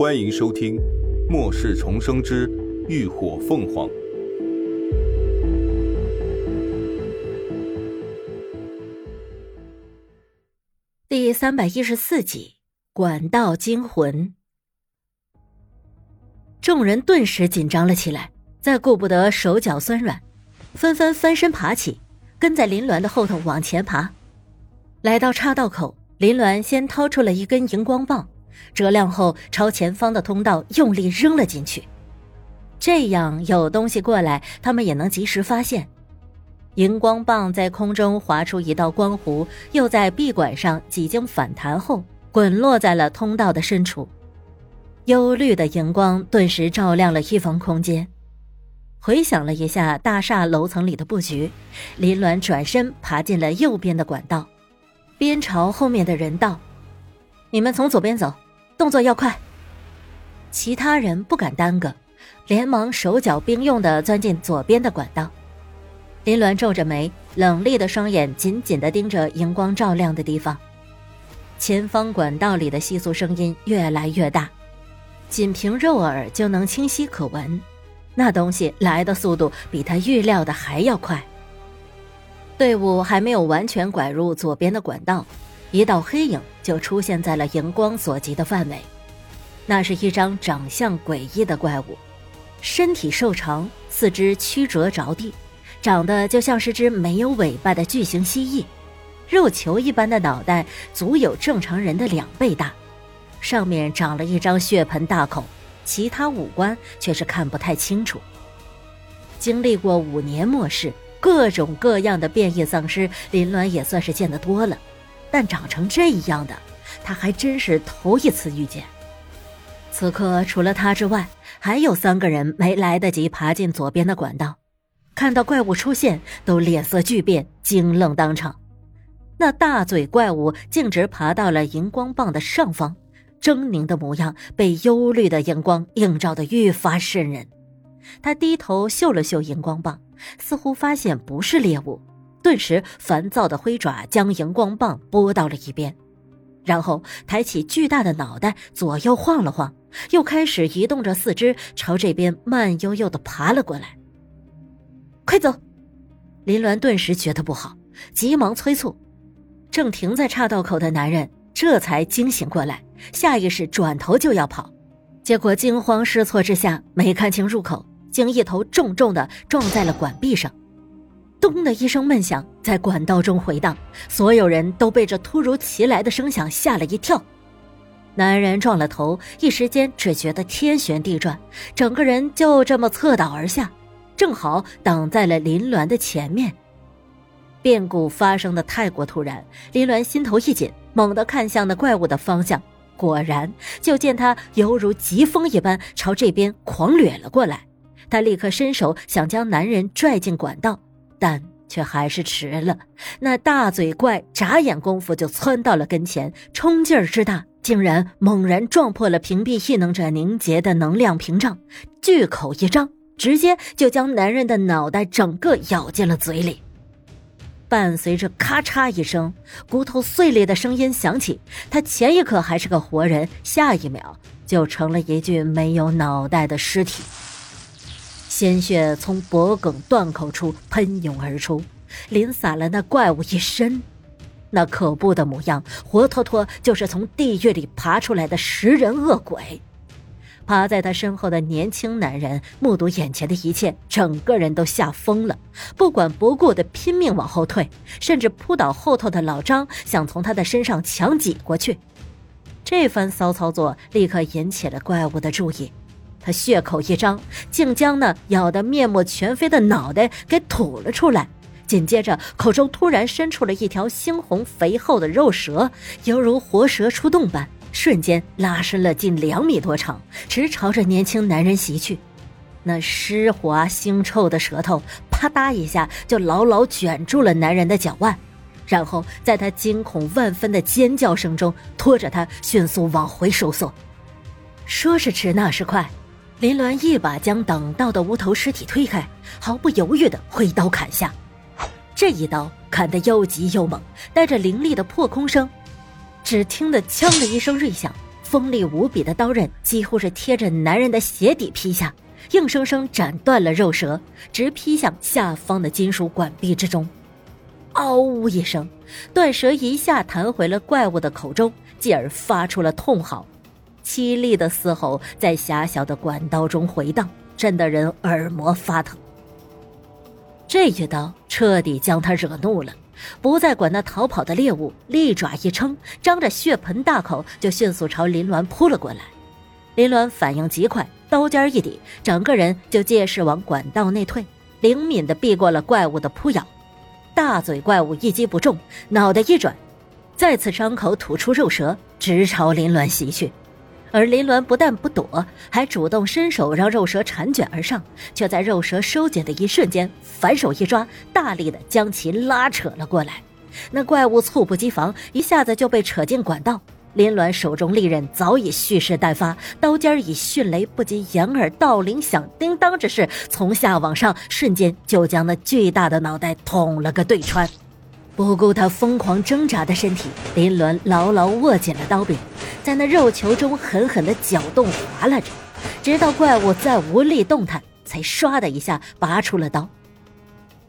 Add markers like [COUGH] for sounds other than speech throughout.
欢迎收听《末世重生之浴火凤凰》第三百一十四集《管道惊魂》。众人顿时紧张了起来，再顾不得手脚酸软，纷纷翻身爬起，跟在林鸾的后头往前爬。来到岔道口，林鸾先掏出了一根荧光棒，折亮后朝前方的通道用力扔了进去。这样有东西过来，他们也能及时发现。荧光棒在空中划出一道光弧，又在壁管上几经反弹后，滚落在了通道的深处。幽绿的荧光顿时照亮了一方空间。回想了一下大厦楼层里的布局，林鸾转身爬进了右边的管道。边朝后面的人道：“你们从左边走，动作要快。”其他人不敢耽搁，连忙手脚并用的钻进左边的管道。林鸾皱着眉，冷厉的双眼紧紧的盯着荧光照亮的地方。前方管道里的窸窣声音越来越大，仅凭肉耳就能清晰可闻。那东西来的速度比他预料的还要快。队伍还没有完全拐入左边的管道，一道黑影就出现在了荧光所及的范围。那是一张长相诡异的怪物，身体瘦长，四肢曲折着地，长得就像是只没有尾巴的巨型蜥蜴。肉球一般的脑袋足有正常人的两倍大，上面长了一张血盆大口，其他五官却是看不太清楚。经历过五年末世。各种各样的变异丧尸，林鸾也算是见得多了，但长成这样的，他还真是头一次遇见。此刻除了他之外，还有三个人没来得及爬进左边的管道，看到怪物出现，都脸色巨变，惊愣当场。那大嘴怪物径直爬到了荧光棒的上方，狰狞的模样被幽绿的荧光映照的愈发渗人。他低头嗅了嗅荧光棒。似乎发现不是猎物，顿时烦躁的挥爪将荧光棒拨到了一边，然后抬起巨大的脑袋左右晃了晃，又开始移动着四肢朝这边慢悠悠的爬了过来。快走！林鸾顿时觉得不好，急忙催促。正停在岔道口的男人这才惊醒过来，下意识转头就要跑，结果惊慌失措之下没看清入口。竟一头重重的撞在了管壁上，咚的一声闷响在管道中回荡，所有人都被这突如其来的声响吓了一跳。男人撞了头，一时间只觉得天旋地转，整个人就这么侧倒而下，正好挡在了林鸾的前面。变故发生的太过突然，林鸾心头一紧，猛地看向那怪物的方向，果然就见他犹如疾风一般朝这边狂掠了过来。他立刻伸手想将男人拽进管道，但却还是迟了。那大嘴怪眨眼功夫就窜到了跟前，冲劲儿之大，竟然猛然撞破了屏蔽异能者凝结的能量屏障，巨口一张，直接就将男人的脑袋整个咬进了嘴里。伴随着咔嚓一声，骨头碎裂的声音响起。他前一刻还是个活人，下一秒就成了一具没有脑袋的尸体。鲜血从脖颈断口处喷涌而出，淋洒了那怪物一身。那可怖的模样，活脱脱就是从地狱里爬出来的食人恶鬼。趴在他身后的年轻男人目睹眼前的一切，整个人都吓疯了，不管不顾的拼命往后退，甚至扑倒后头的老张，想从他的身上强挤过去。这番骚操作立刻引起了怪物的注意。他血口一张，竟将那咬得面目全非的脑袋给吐了出来。紧接着，口中突然伸出了一条猩红肥厚的肉蛇，犹如活蛇出洞般，瞬间拉伸了近两米多长，直朝着年轻男人袭去。那湿滑腥臭的舌头，啪嗒一下就牢牢卷住了男人的脚腕，然后在他惊恐万分的尖叫声中，拖着他迅速往回收缩。说是迟，那是快。林鸾一把将挡道的无头尸体推开，毫不犹豫地挥刀砍下。这一刀砍得又急又猛，带着凌厉的破空声。只听得“锵”的一声锐响，锋利无比的刀刃几乎是贴着男人的鞋底劈下，硬生生斩断了肉舌，直劈向下方的金属管壁之中。嗷呜一声，断舌一下弹回了怪物的口中，继而发出了痛嚎，凄厉的嘶吼在狭小的管道中回荡，震得人耳膜发疼。这一刀彻底将他惹怒了。不再管那逃跑的猎物，利爪一撑，张着血盆大口就迅速朝林鸾扑了过来。林鸾反应极快，刀尖一抵，整个人就借势往管道内退，灵敏地避过了怪物的扑咬。大嘴怪物一击不中，脑袋一转，再次张口吐出肉舌，直朝林鸾袭去。而林鸾不但不躲，还主动伸手让肉蛇缠卷而上，却在肉蛇收紧的一瞬间，反手一抓，大力的将其拉扯了过来。那怪物猝不及防，一下子就被扯进管道。林鸾手中利刃早已蓄势待发，刀尖以迅雷不及掩耳盗铃响叮当之势，从下往上，瞬间就将那巨大的脑袋捅了个对穿。不顾他疯狂挣扎的身体，林鸾牢牢握紧了刀柄，在那肉球中狠狠地搅动划拉着，直到怪物再无力动弹，才唰的一下拔出了刀，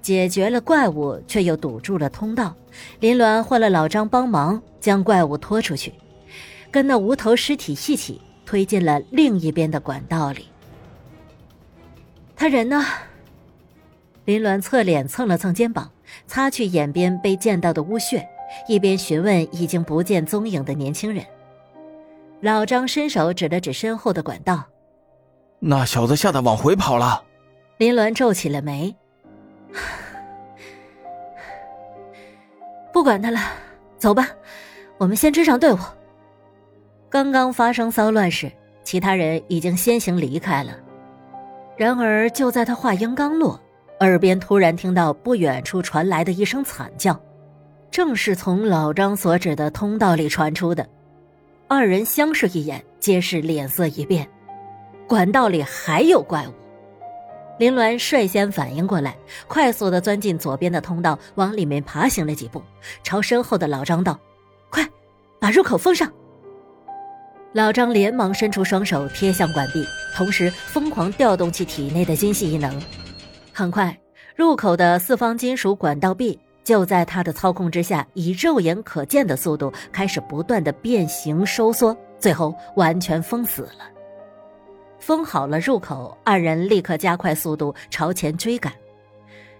解决了怪物，却又堵住了通道。林鸾换了老张帮忙，将怪物拖出去，跟那无头尸体一起推进了另一边的管道里。他人呢？林鸾侧脸蹭了蹭肩膀。擦去眼边被溅到的污血，一边询问已经不见踪影的年轻人。老张伸手指了指身后的管道：“那小子吓得往回跑了。”林鸾皱起了眉：“ [SIGHS] 不管他了，走吧，我们先追上队伍。”刚刚发生骚乱时，其他人已经先行离开了。然而，就在他话音刚落。耳边突然听到不远处传来的一声惨叫，正是从老张所指的通道里传出的。二人相视一眼，皆是脸色一变。管道里还有怪物！林鸾率先反应过来，快速的钻进左边的通道，往里面爬行了几步，朝身后的老张道：“快，把入口封上！”老张连忙伸出双手贴向管壁，同时疯狂调动起体内的精细异能。很快，入口的四方金属管道壁就在他的操控之下，以肉眼可见的速度开始不断的变形收缩，最后完全封死了。封好了入口，二人立刻加快速度朝前追赶。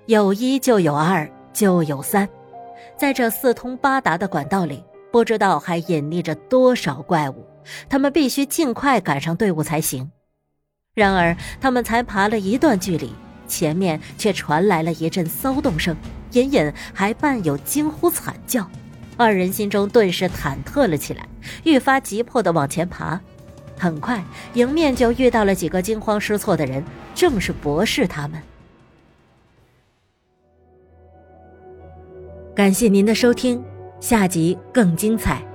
有一就有二，就有三，在这四通八达的管道里，不知道还隐匿着多少怪物，他们必须尽快赶上队伍才行。然而，他们才爬了一段距离。前面却传来了一阵骚动声，隐隐还伴有惊呼惨叫，二人心中顿时忐忑了起来，愈发急迫地往前爬。很快，迎面就遇到了几个惊慌失措的人，正是博士他们。感谢您的收听，下集更精彩。